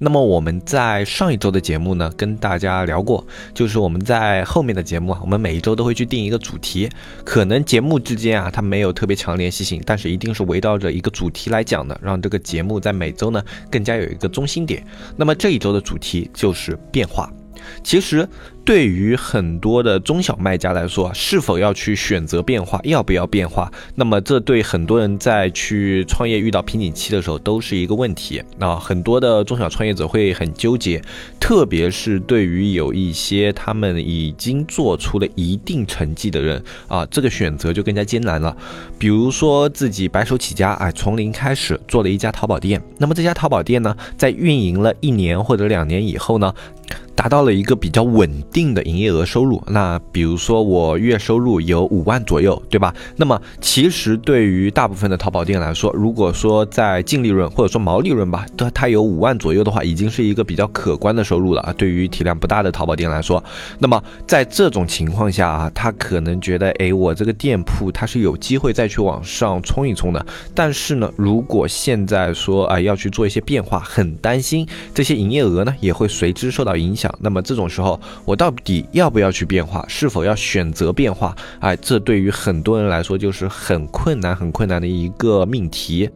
那么我们在上一周的节目呢，跟大家聊过，就是我们在后面的节目啊，我们每一周都会去定一个主题，可能节目之间啊，它没有特别强联系性，但是一定是围绕着一个主题来讲的，让这个节目在每周呢更加有一个中心点。那么这一周的主题就是变化。其实，对于很多的中小卖家来说，是否要去选择变化，要不要变化？那么，这对很多人在去创业遇到瓶颈期的时候，都是一个问题。那很多的中小创业者会很纠结，特别是对于有一些他们已经做出了一定成绩的人啊，这个选择就更加艰难了。比如说自己白手起家，哎，从零开始做了一家淘宝店，那么这家淘宝店呢，在运营了一年或者两年以后呢？达到了一个比较稳定定的营业额收入。那比如说我月收入有五万左右，对吧？那么其实对于大部分的淘宝店来说，如果说在净利润或者说毛利润吧，它它有五万左右的话，已经是一个比较可观的收入了啊。对于体量不大的淘宝店来说，那么在这种情况下啊，他可能觉得，哎，我这个店铺它是有机会再去往上冲一冲的。但是呢，如果现在说啊要去做一些变化，很担心这些营业额呢也会随之受到影响。那么这种时候，我到到底要不要去变化？是否要选择变化？哎，这对于很多人来说就是很困难、很困难的一个命题。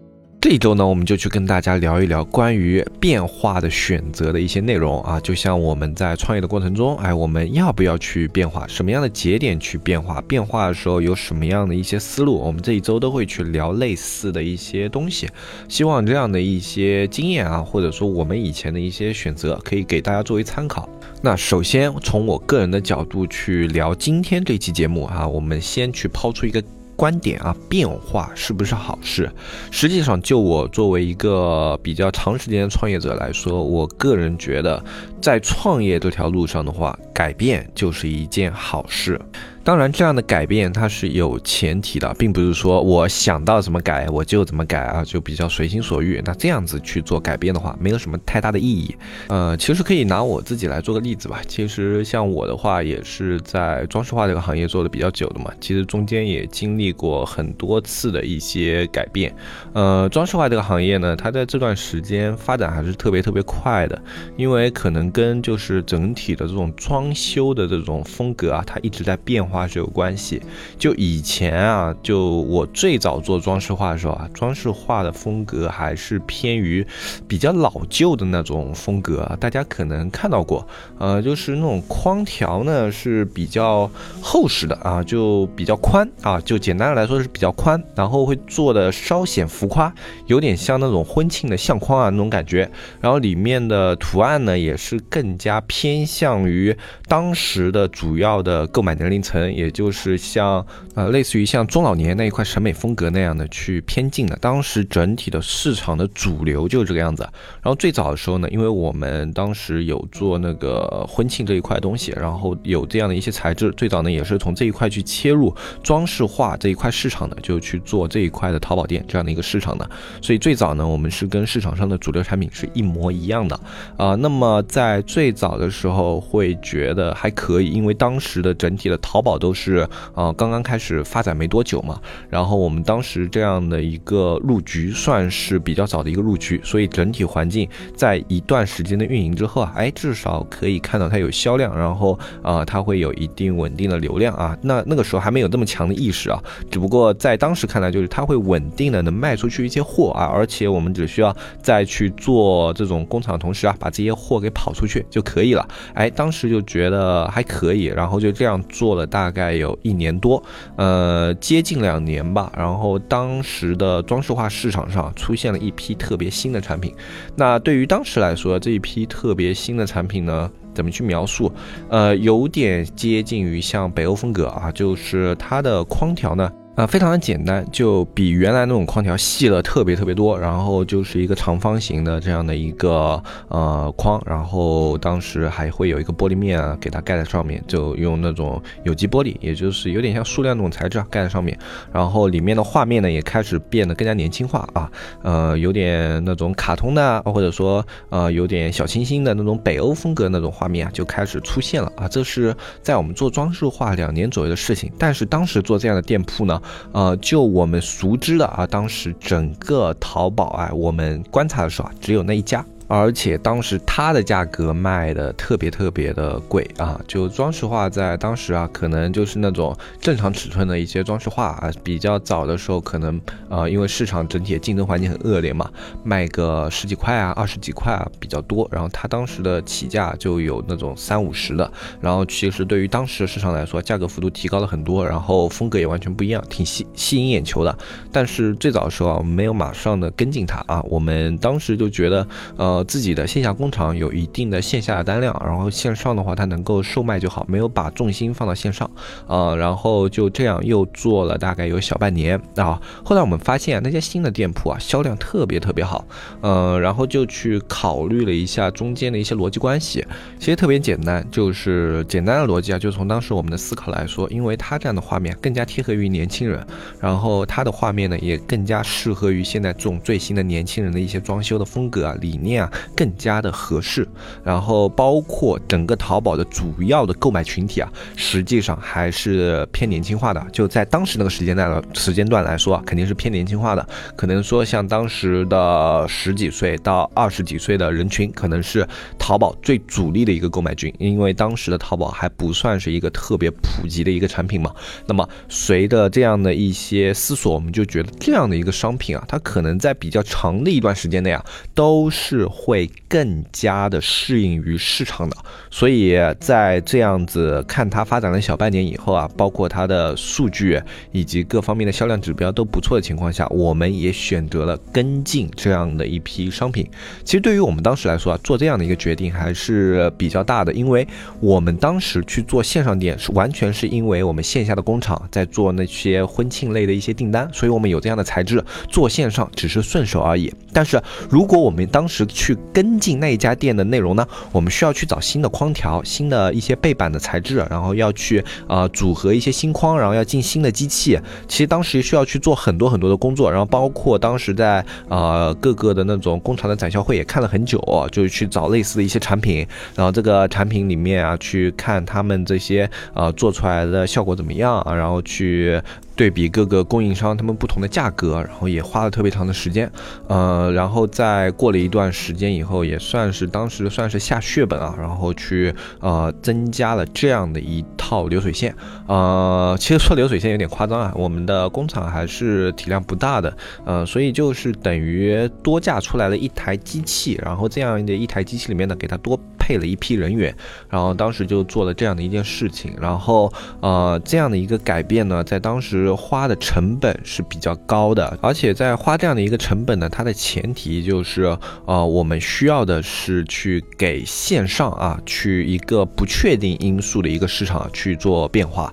这一周呢，我们就去跟大家聊一聊关于变化的选择的一些内容啊，就像我们在创业的过程中，哎，我们要不要去变化？什么样的节点去变化？变化的时候有什么样的一些思路？我们这一周都会去聊类似的一些东西，希望这样的一些经验啊，或者说我们以前的一些选择，可以给大家作为参考。那首先从我个人的角度去聊今天这期节目啊，我们先去抛出一个。观点啊，变化是不是好事？实际上，就我作为一个比较长时间的创业者来说，我个人觉得，在创业这条路上的话，改变就是一件好事。当然，这样的改变它是有前提的，并不是说我想到怎么改我就怎么改啊，就比较随心所欲。那这样子去做改变的话，没有什么太大的意义。呃，其实可以拿我自己来做个例子吧。其实像我的话，也是在装饰画这个行业做的比较久的嘛。其实中间也经历过很多次的一些改变。呃，装饰画这个行业呢，它在这段时间发展还是特别特别快的，因为可能跟就是整体的这种装修的这种风格啊，它一直在变。画是有关系，就以前啊，就我最早做装饰画的时候啊，装饰画的风格还是偏于比较老旧的那种风格啊，大家可能看到过，呃，就是那种框条呢是比较厚实的啊，就比较宽啊，就简单的来说是比较宽，然后会做的稍显浮夸，有点像那种婚庆的相框啊那种感觉，然后里面的图案呢也是更加偏向于当时的主要的购买年龄层。也就是像呃，类似于像中老年那一块审美风格那样的去偏近的，当时整体的市场的主流就是这个样子。然后最早的时候呢，因为我们当时有做那个婚庆这一块东西，然后有这样的一些材质，最早呢也是从这一块去切入装饰画这一块市场的，就去做这一块的淘宝店这样的一个市场的。所以最早呢，我们是跟市场上的主流产品是一模一样的啊。那么在最早的时候会觉得还可以，因为当时的整体的淘宝。都是啊，刚刚开始是发展没多久嘛，然后我们当时这样的一个入局算是比较早的一个入局，所以整体环境在一段时间的运营之后啊，哎，至少可以看到它有销量，然后啊，它会有一定稳定的流量啊。那那个时候还没有这么强的意识啊，只不过在当时看来就是它会稳定的能卖出去一些货啊，而且我们只需要再去做这种工厂同时啊，把这些货给跑出去就可以了。哎，当时就觉得还可以，然后就这样做了。大概有一年多，呃，接近两年吧。然后当时的装饰画市场上出现了一批特别新的产品。那对于当时来说，这一批特别新的产品呢，怎么去描述？呃，有点接近于像北欧风格啊，就是它的框条呢。啊，非常的简单，就比原来那种框条细了特别特别多，然后就是一个长方形的这样的一个呃框，然后当时还会有一个玻璃面啊给它盖在上面，就用那种有机玻璃，也就是有点像塑料那种材质啊盖在上面，然后里面的画面呢也开始变得更加年轻化啊，呃有点那种卡通的，或者说呃有点小清新的那种北欧风格那种画面啊就开始出现了啊，这是在我们做装饰画两年左右的事情，但是当时做这样的店铺呢。呃，就我们熟知的啊，当时整个淘宝啊，我们观察的时候啊，只有那一家。而且当时它的价格卖的特别特别的贵啊，就装饰画在当时啊，可能就是那种正常尺寸的一些装饰画啊，比较早的时候可能呃，因为市场整体的竞争环境很恶劣嘛，卖个十几块啊、二十几块啊比较多。然后它当时的起价就有那种三五十的，然后其实对于当时的市场来说，价格幅度提高了很多，然后风格也完全不一样，挺吸吸引眼球的。但是最早的时候啊，没有马上的跟进它啊，我们当时就觉得呃。自己的线下工厂有一定的线下的单量，然后线上的话它能够售卖就好，没有把重心放到线上，啊，然后就这样又做了大概有小半年啊。后来我们发现那些新的店铺啊销量特别特别好，嗯，然后就去考虑了一下中间的一些逻辑关系，其实特别简单，就是简单的逻辑啊，就从当时我们的思考来说，因为它这样的画面更加贴合于年轻人，然后它的画面呢也更加适合于现在这种最新的年轻人的一些装修的风格啊理念啊。更加的合适，然后包括整个淘宝的主要的购买群体啊，实际上还是偏年轻化的。就在当时那个时间段的时间段来说啊，肯定是偏年轻化的。可能说像当时的十几岁到二十几岁的人群，可能是淘宝最主力的一个购买群，因为当时的淘宝还不算是一个特别普及的一个产品嘛。那么随着这样的一些思索，我们就觉得这样的一个商品啊，它可能在比较长的一段时间内啊，都是。会更加的适应于市场的，所以在这样子看它发展了小半年以后啊，包括它的数据以及各方面的销量指标都不错的情况下，我们也选择了跟进这样的一批商品。其实对于我们当时来说啊，做这样的一个决定还是比较大的，因为我们当时去做线上店是完全是因为我们线下的工厂在做那些婚庆类的一些订单，所以我们有这样的材质做线上只是顺手而已。但是如果我们当时去去跟进那一家店的内容呢？我们需要去找新的框条、新的一些背板的材质，然后要去呃组合一些新框，然后要进新的机器。其实当时需要去做很多很多的工作，然后包括当时在呃各个的那种工厂的展销会也看了很久，就去找类似的一些产品，然后这个产品里面啊去看他们这些呃做出来的效果怎么样啊，然后去。对比各个供应商他们不同的价格，然后也花了特别长的时间，呃，然后在过了一段时间以后，也算是当时算是下血本啊，然后去呃增加了这样的一套流水线，呃，其实说流水线有点夸张啊，我们的工厂还是体量不大的，呃，所以就是等于多架出来了一台机器，然后这样的一台机器里面呢，给它多配了一批人员，然后当时就做了这样的一件事情，然后呃这样的一个改变呢，在当时。花的成本是比较高的，而且在花这样的一个成本呢，它的前提就是，呃，我们需要的是去给线上啊，去一个不确定因素的一个市场去做变化。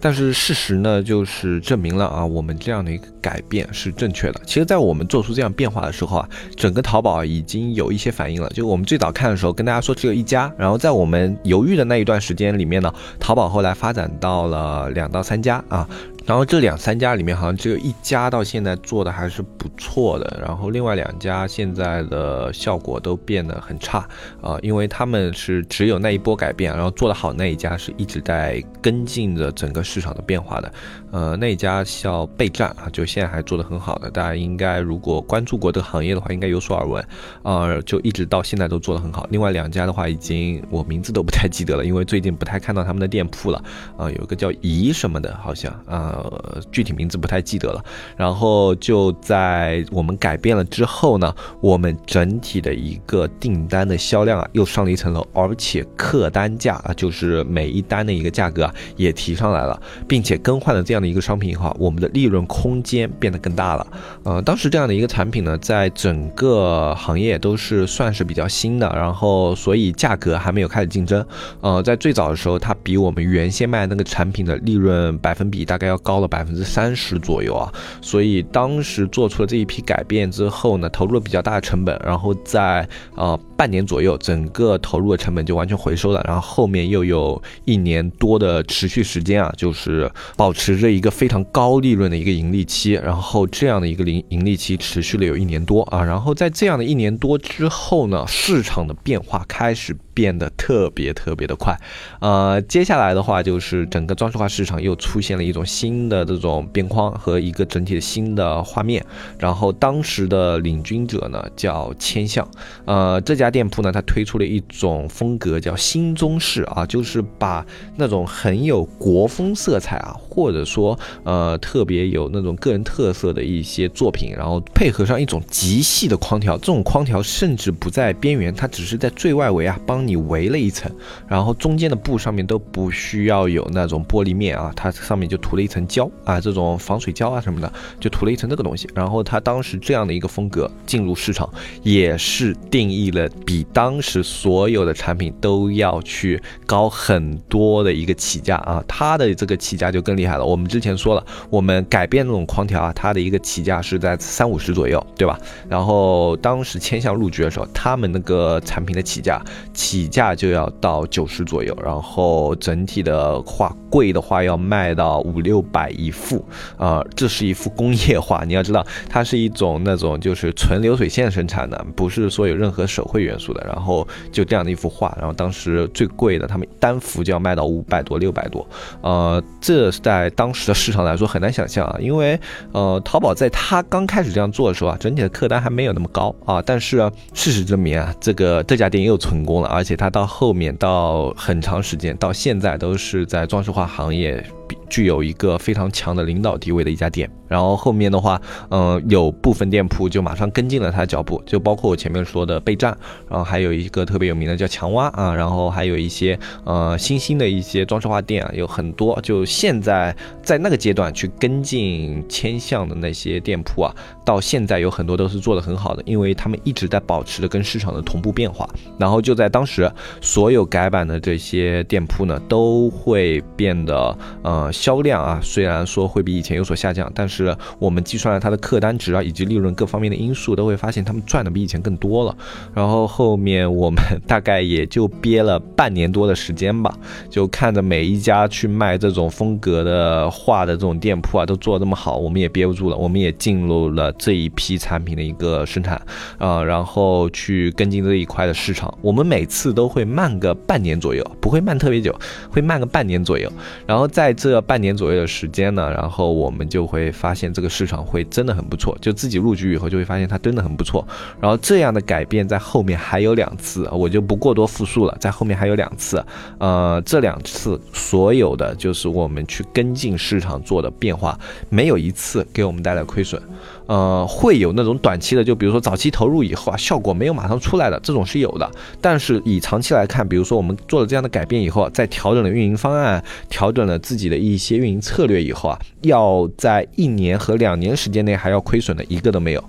但是事实呢，就是证明了啊，我们这样的一个改变是正确的。其实，在我们做出这样变化的时候啊，整个淘宝已经有一些反应了。就我们最早看的时候，跟大家说只有一家，然后在我们犹豫的那一段时间里面呢，淘宝后来发展到了两到三家啊。然后这两三家里面好像只有一家到现在做的还是不错的，然后另外两家现在的效果都变得很差啊，因为他们是只有那一波改变，然后做得好那一家是一直在跟进着整个市场的变化的，呃，那一家叫备战啊，就现在还做得很好的，大家应该如果关注过这个行业的话，应该有所耳闻呃，就一直到现在都做得很好。另外两家的话，已经我名字都不太记得了，因为最近不太看到他们的店铺了啊，有个叫怡什么的，好像啊。呃具体名字不太记得了。然后就在我们改变了之后呢，我们整体的一个订单的销量啊，又上了一层楼，而且客单价啊，就是每一单的一个价格啊，也提上来了，并且更换了这样的一个商品以后，我们的利润空间变得更大了。呃，当时这样的一个产品呢，在整个行业都是算是比较新的，然后所以价格还没有开始竞争。呃，在最早的时候，它比我们原先卖那个产品的利润百分比大概要高了百分之三十左右啊。所以当时做出了这一批改变之后呢，投入了比较大的成本，然后在呃半年左右，整个投入的成本就完全回收了。然后后面又有一年多的持续时间啊，就是保持着一个非常高利润的一个盈利期。然后这样的一个盈盈利期持续了有一年多啊。然后在这样的一年多之后呢，市场的变化开始。变得特别特别的快，呃，接下来的话就是整个装饰画市场又出现了一种新新的这种边框和一个整体的新的画面。然后当时的领军者呢叫千象，呃，这家店铺呢它推出了一种风格叫新中式啊，就是把那种很有国风色彩啊，或者说呃特别有那种个人特色的一些作品，然后配合上一种极细的框条，这种框条甚至不在边缘，它只是在最外围啊帮。你围了一层，然后中间的布上面都不需要有那种玻璃面啊，它上面就涂了一层胶啊，这种防水胶啊什么的，就涂了一层这个东西。然后它当时这样的一个风格进入市场，也是定义了比当时所有的产品都要去高很多的一个起价啊。它的这个起价就更厉害了。我们之前说了，我们改变这种框条啊，它的一个起价是在三五十左右，对吧？然后当时千象入局的时候，他们那个产品的起价起。起价就要到九十左右，然后整体的画贵的话要卖到五六百一幅，啊，这是一幅工业画，你要知道它是一种那种就是纯流水线生产的，不是说有任何手绘元素的，然后就这样的一幅画，然后当时最贵的他们单幅就要卖到五百多六百多，呃，这在当时的市场来说很难想象啊，因为呃淘宝在它刚开始这样做的时候啊，整体的客单还没有那么高啊，但是事实证明啊，这个这家店又成功了，而且。它到后面到很长时间到现在都是在装饰行业。具有一个非常强的领导地位的一家店，然后后面的话，嗯，有部分店铺就马上跟进了他的脚步，就包括我前面说的备战，然后还有一个特别有名的叫强蛙啊，然后还有一些呃新兴的一些装饰画店啊，有很多。就现在在那个阶段去跟进千象的那些店铺啊，到现在有很多都是做的很好的，因为他们一直在保持着跟市场的同步变化。然后就在当时，所有改版的这些店铺呢，都会变得呃。销量啊，虽然说会比以前有所下降，但是我们计算了它的客单值啊，以及利润各方面的因素，都会发现他们赚的比以前更多了。然后后面我们大概也就憋了半年多的时间吧，就看着每一家去卖这种风格的画的这种店铺啊，都做的这么好，我们也憋不住了，我们也进入了这一批产品的一个生产啊，然后去跟进这一块的市场。我们每次都会慢个半年左右，不会慢特别久，会慢个半年左右。然后在这这半年左右的时间呢，然后我们就会发现这个市场会真的很不错，就自己入局以后就会发现它真的很不错。然后这样的改变在后面还有两次，我就不过多复述了，在后面还有两次，呃，这两次所有的就是我们去跟进市场做的变化，没有一次给我们带来亏损。呃，会有那种短期的，就比如说早期投入以后啊，效果没有马上出来的，这种是有的。但是以长期来看，比如说我们做了这样的改变以后，在调整了运营方案，调整了自己的一些运营策略以后啊，要在一年和两年时间内还要亏损的一个都没有。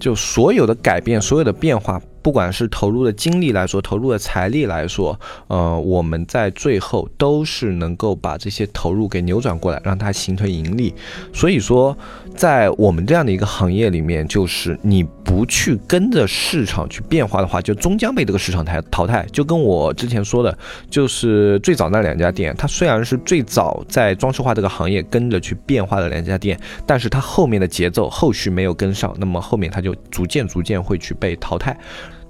就所有的改变，所有的变化。不管是投入的精力来说，投入的财力来说，呃，我们在最后都是能够把这些投入给扭转过来，让它形成盈利。所以说，在我们这样的一个行业里面，就是你不去跟着市场去变化的话，就终将被这个市场淘淘汰。就跟我之前说的，就是最早那两家店，它虽然是最早在装饰画这个行业跟着去变化的两家店，但是它后面的节奏后续没有跟上，那么后面它就逐渐逐渐会去被淘汰。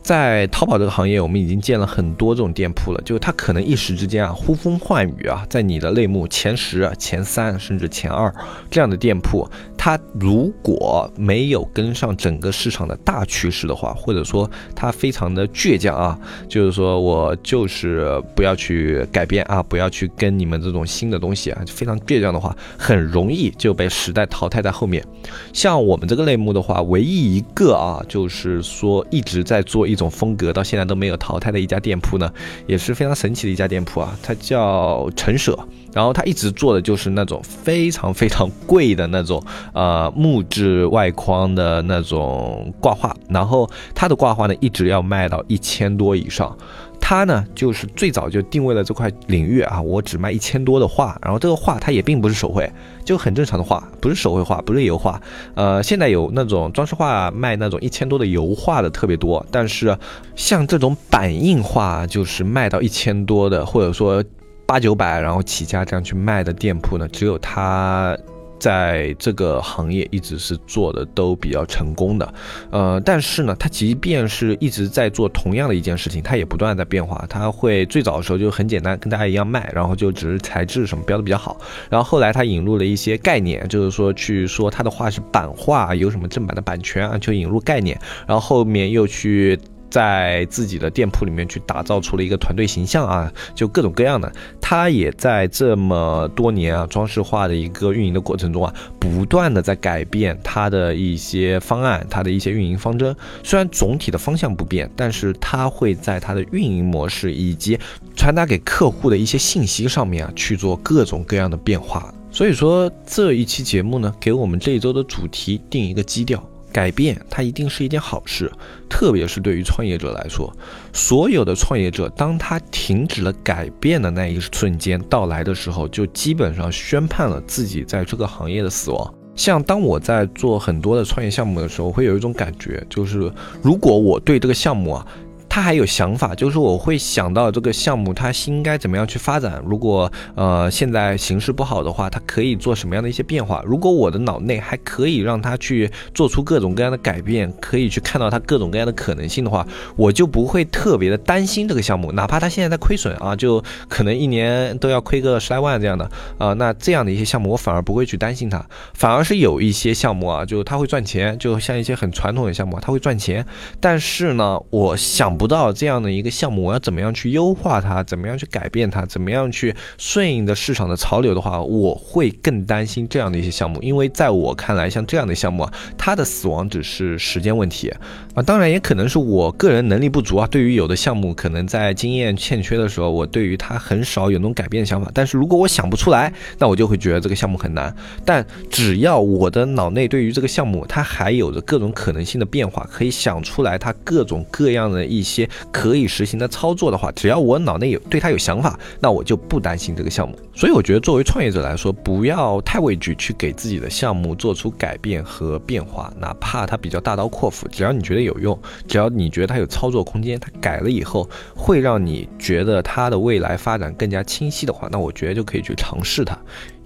在淘宝这个行业，我们已经建了很多这种店铺了，就是它可能一时之间啊呼风唤雨啊，在你的类目前十、前三甚至前二这样的店铺，它如果没有跟上整个市场的大趋势的话，或者说它非常的倔强啊，就是说我就是不要去改变啊，不要去跟你们这种新的东西啊，非常倔强的话，很容易就被时代淘汰在后面。像我们这个类目的话，唯一一个啊，就是说一直在做。一种风格到现在都没有淘汰的一家店铺呢，也是非常神奇的一家店铺啊，它叫陈舍，然后它一直做的就是那种非常非常贵的那种呃木质外框的那种挂画，然后它的挂画呢一直要卖到一千多以上。他呢就是最早就定位了这块领域啊，我只卖一千多的画，然后这个画它也并不是手绘，就很正常的画，不是手绘画，不是油画。呃，现在有那种装饰画卖那种一千多的油画的特别多，但是像这种版印画，就是卖到一千多的，或者说八九百然后起价这样去卖的店铺呢，只有他。在这个行业一直是做的都比较成功的，呃，但是呢，他即便是一直在做同样的一件事情，他也不断在变化。他会最早的时候就很简单，跟大家一样卖，然后就只是材质什么标的比较好。然后后来他引入了一些概念，就是说去说他的画是版画，有什么正版的版权啊，就引入概念。然后后面又去。在自己的店铺里面去打造出了一个团队形象啊，就各种各样的。他也在这么多年啊装饰画的一个运营的过程中啊，不断的在改变他的一些方案，他的一些运营方针。虽然总体的方向不变，但是他会在他的运营模式以及传达给客户的一些信息上面啊去做各种各样的变化。所以说这一期节目呢，给我们这一周的主题定一个基调。改变它一定是一件好事，特别是对于创业者来说，所有的创业者，当他停止了改变的那一瞬间到来的时候，就基本上宣判了自己在这个行业的死亡。像当我在做很多的创业项目的时候，会有一种感觉，就是如果我对这个项目啊。他还有想法，就是我会想到这个项目，它应该怎么样去发展？如果呃现在形势不好的话，它可以做什么样的一些变化？如果我的脑内还可以让它去做出各种各样的改变，可以去看到它各种各样的可能性的话，我就不会特别的担心这个项目，哪怕它现在在亏损啊，就可能一年都要亏个十来万这样的啊，那这样的一些项目，我反而不会去担心它，反而是有一些项目啊，就它会赚钱，就像一些很传统的项目，它会赚钱，但是呢，我想。不到这样的一个项目，我要怎么样去优化它？怎么样去改变它？怎么样去顺应的市场的潮流的话，我会更担心这样的一些项目，因为在我看来，像这样的项目啊，它的死亡只是时间问题啊。当然，也可能是我个人能力不足啊。对于有的项目，可能在经验欠缺的时候，我对于它很少有那种改变的想法。但是如果我想不出来，那我就会觉得这个项目很难。但只要我的脑内对于这个项目，它还有着各种可能性的变化，可以想出来它各种各样的一些。些可以实行的操作的话，只要我脑内有对他有想法，那我就不担心这个项目。所以我觉得，作为创业者来说，不要太畏惧去给自己的项目做出改变和变化，哪怕它比较大刀阔斧，只要你觉得有用，只要你觉得它有操作空间，它改了以后会让你觉得它的未来发展更加清晰的话，那我觉得就可以去尝试它。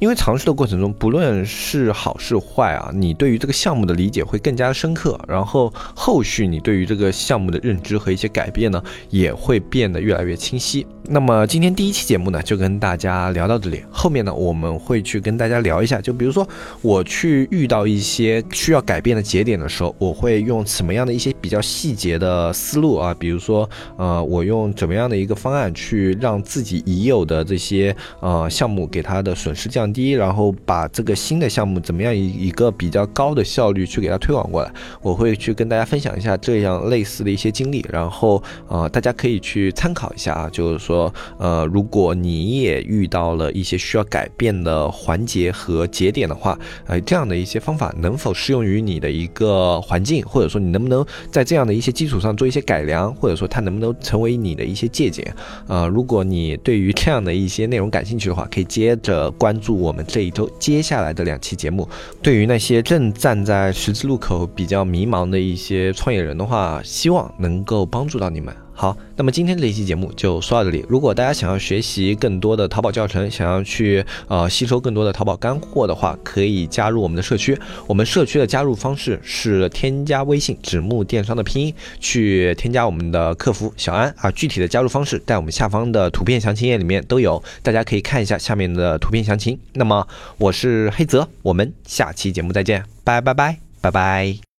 因为尝试的过程中，不论是好是坏啊，你对于这个项目的理解会更加深刻，然后后续你对于这个项目的认知和一些改变呢，也会变得越来越清晰。那么今天第一期节目呢，就跟大家聊到这里。后面呢，我们会去跟大家聊一下，就比如说我去遇到一些需要改变的节点的时候，我会用什么样的一些比较细节的思路啊？比如说，呃，我用怎么样的一个方案去让自己已有的这些呃项目给它的损失降低，然后把这个新的项目怎么样以一个比较高的效率去给它推广过来？我会去跟大家分享一下这样类似的一些经历，然后呃，大家可以去参考一下啊，就是说。说呃，如果你也遇到了一些需要改变的环节和节点的话，呃，这样的一些方法能否适用于你的一个环境，或者说你能不能在这样的一些基础上做一些改良，或者说它能不能成为你的一些借鉴？呃，如果你对于这样的一些内容感兴趣的话，可以接着关注我们这一周接下来的两期节目。对于那些正站在十字路口比较迷茫的一些创业人的话，希望能够帮助到你们。好，那么今天这一期节目就说到这里。如果大家想要学习更多的淘宝教程，想要去呃吸收更多的淘宝干货的话，可以加入我们的社区。我们社区的加入方式是添加微信“纸木电商”的拼音，去添加我们的客服小安啊。具体的加入方式在我们下方的图片详情页里面都有，大家可以看一下下面的图片详情。那么我是黑泽，我们下期节目再见，拜拜拜拜拜。